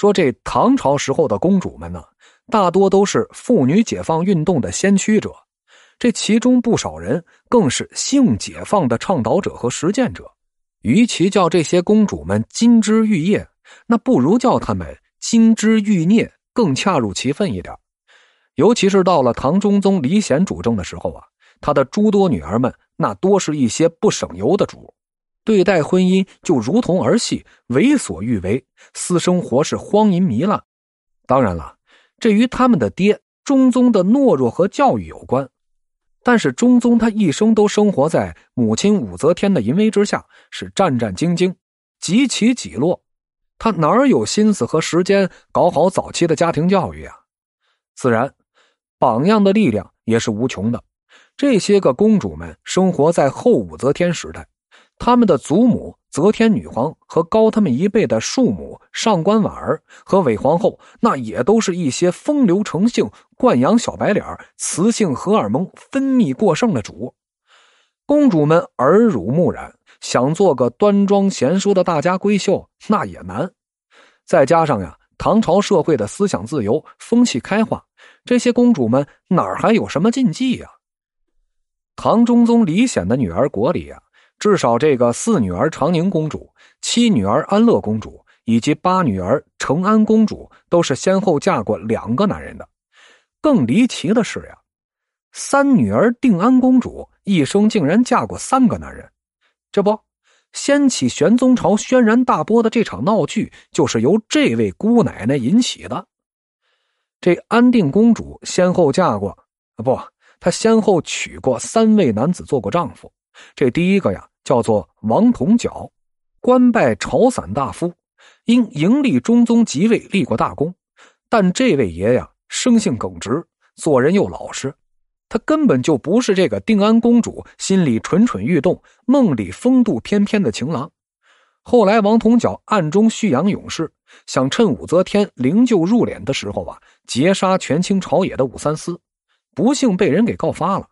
说这唐朝时候的公主们呢，大多都是妇女解放运动的先驱者，这其中不少人更是性解放的倡导者和实践者。与其叫这些公主们金枝玉叶，那不如叫她们金枝玉孽，更恰如其分一点。尤其是到了唐中宗李显主政的时候啊，他的诸多女儿们那多是一些不省油的主。对待婚姻就如同儿戏，为所欲为；私生活是荒淫糜烂。当然了，这与他们的爹中宗的懦弱和教育有关。但是中宗他一生都生活在母亲武则天的淫威之下，是战战兢兢，几起几落，他哪有心思和时间搞好早期的家庭教育啊？自然，榜样的力量也是无穷的。这些个公主们生活在后武则天时代。他们的祖母则天女皇和高他们一辈的庶母上官婉儿和韦皇后，那也都是一些风流成性、惯养小白脸、雌性荷尔蒙分泌过剩的主。公主们耳濡目染，想做个端庄贤淑的大家闺秀，那也难。再加上呀，唐朝社会的思想自由、风气开化，这些公主们哪还有什么禁忌呀？唐中宗李显的女儿国里呀。至少，这个四女儿长宁公主、七女儿安乐公主以及八女儿成安公主，都是先后嫁过两个男人的。更离奇的是呀，三女儿定安公主一生竟然嫁过三个男人。这不，掀起玄宗朝轩然大波的这场闹剧，就是由这位姑奶奶引起的。这安定公主先后嫁过，啊不，她先后娶过三位男子做过丈夫。这第一个呀。叫做王同角，官拜朝散大夫，因迎立中宗即位立过大功。但这位爷呀，生性耿直，做人又老实，他根本就不是这个定安公主心里蠢蠢欲动、梦里风度翩翩的情郎。后来王同角暗中蓄养勇士，想趁武则天灵柩入殓的时候啊，劫杀权倾朝野的武三思，不幸被人给告发了。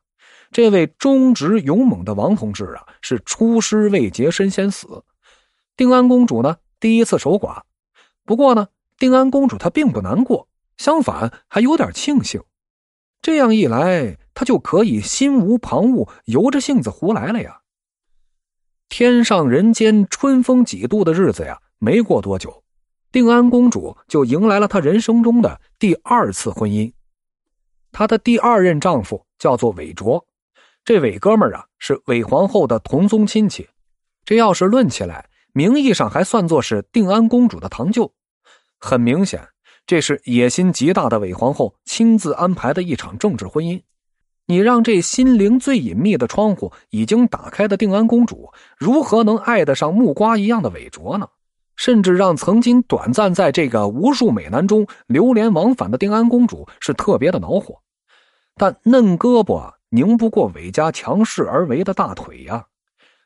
这位忠直勇猛的王同志啊，是出师未捷身先死。定安公主呢，第一次守寡。不过呢，定安公主她并不难过，相反还有点庆幸。这样一来，她就可以心无旁骛，由着性子胡来了呀。天上人间，春风几度的日子呀，没过多久，定安公主就迎来了她人生中的第二次婚姻。她的第二任丈夫叫做韦卓。这韦哥们儿啊，是韦皇后的同宗亲戚，这要是论起来，名义上还算作是定安公主的堂舅。很明显，这是野心极大的韦皇后亲自安排的一场政治婚姻。你让这心灵最隐秘的窗户已经打开的定安公主，如何能爱得上木瓜一样的韦卓呢？甚至让曾经短暂在这个无数美男中流连往返的定安公主是特别的恼火。但嫩胳膊！拧不过韦家强势而为的大腿呀，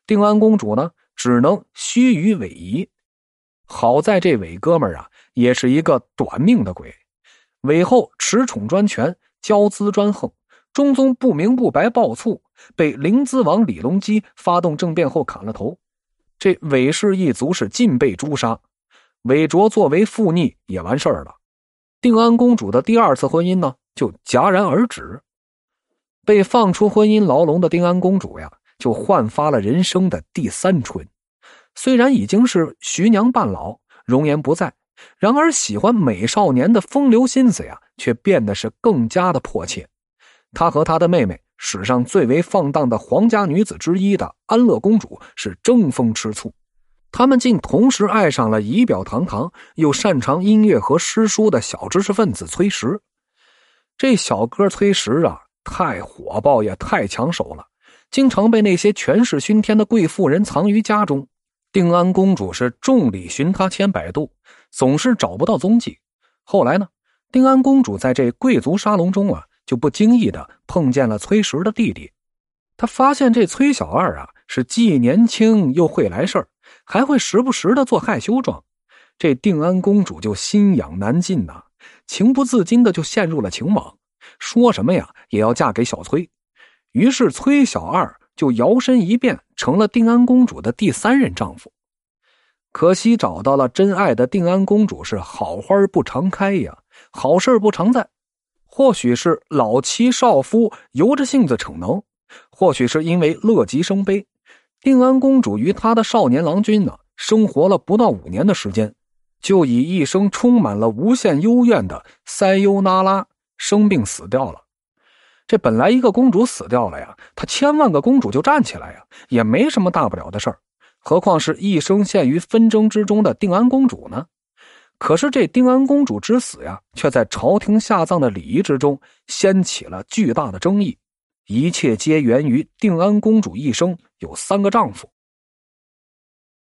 定安公主呢，只能须臾委夷。好在这韦哥们儿啊，也是一个短命的鬼。韦后恃宠专权，骄资专横，中宗不明不白暴卒，被灵资王李隆基发动政变后砍了头。这韦氏一族是尽被诛杀，韦卓作为附逆也完事儿了。定安公主的第二次婚姻呢，就戛然而止。被放出婚姻牢笼的定安公主呀，就焕发了人生的第三春。虽然已经是徐娘半老，容颜不在，然而喜欢美少年的风流心思呀，却变得是更加的迫切。她和她的妹妹，史上最为放荡的皇家女子之一的安乐公主，是争风吃醋。他们竟同时爱上了仪表堂堂又擅长音乐和诗书的小知识分子崔实。这小哥崔实啊。太火爆也太抢手了，经常被那些权势熏天的贵妇人藏于家中。定安公主是众里寻他千百度，总是找不到踪迹。后来呢，定安公主在这贵族沙龙中啊，就不经意的碰见了崔石的弟弟。她发现这崔小二啊，是既年轻又会来事儿，还会时不时的做害羞状。这定安公主就心痒难禁呐，情不自禁的就陷入了情网。说什么呀，也要嫁给小崔。于是崔小二就摇身一变成了定安公主的第三任丈夫。可惜找到了真爱的定安公主是好花不常开呀，好事不常在。或许是老妻少夫由着性子逞能，或许是因为乐极生悲，定安公主与她的少年郎君呢，生活了不到五年的时间，就以一生充满了无限幽怨的塞优那拉生病死掉了。这本来一个公主死掉了呀，她千万个公主就站起来呀，也没什么大不了的事儿。何况是一生陷于纷争之中的定安公主呢？可是这定安公主之死呀，却在朝廷下葬的礼仪之中掀起了巨大的争议。一切皆源于定安公主一生有三个丈夫，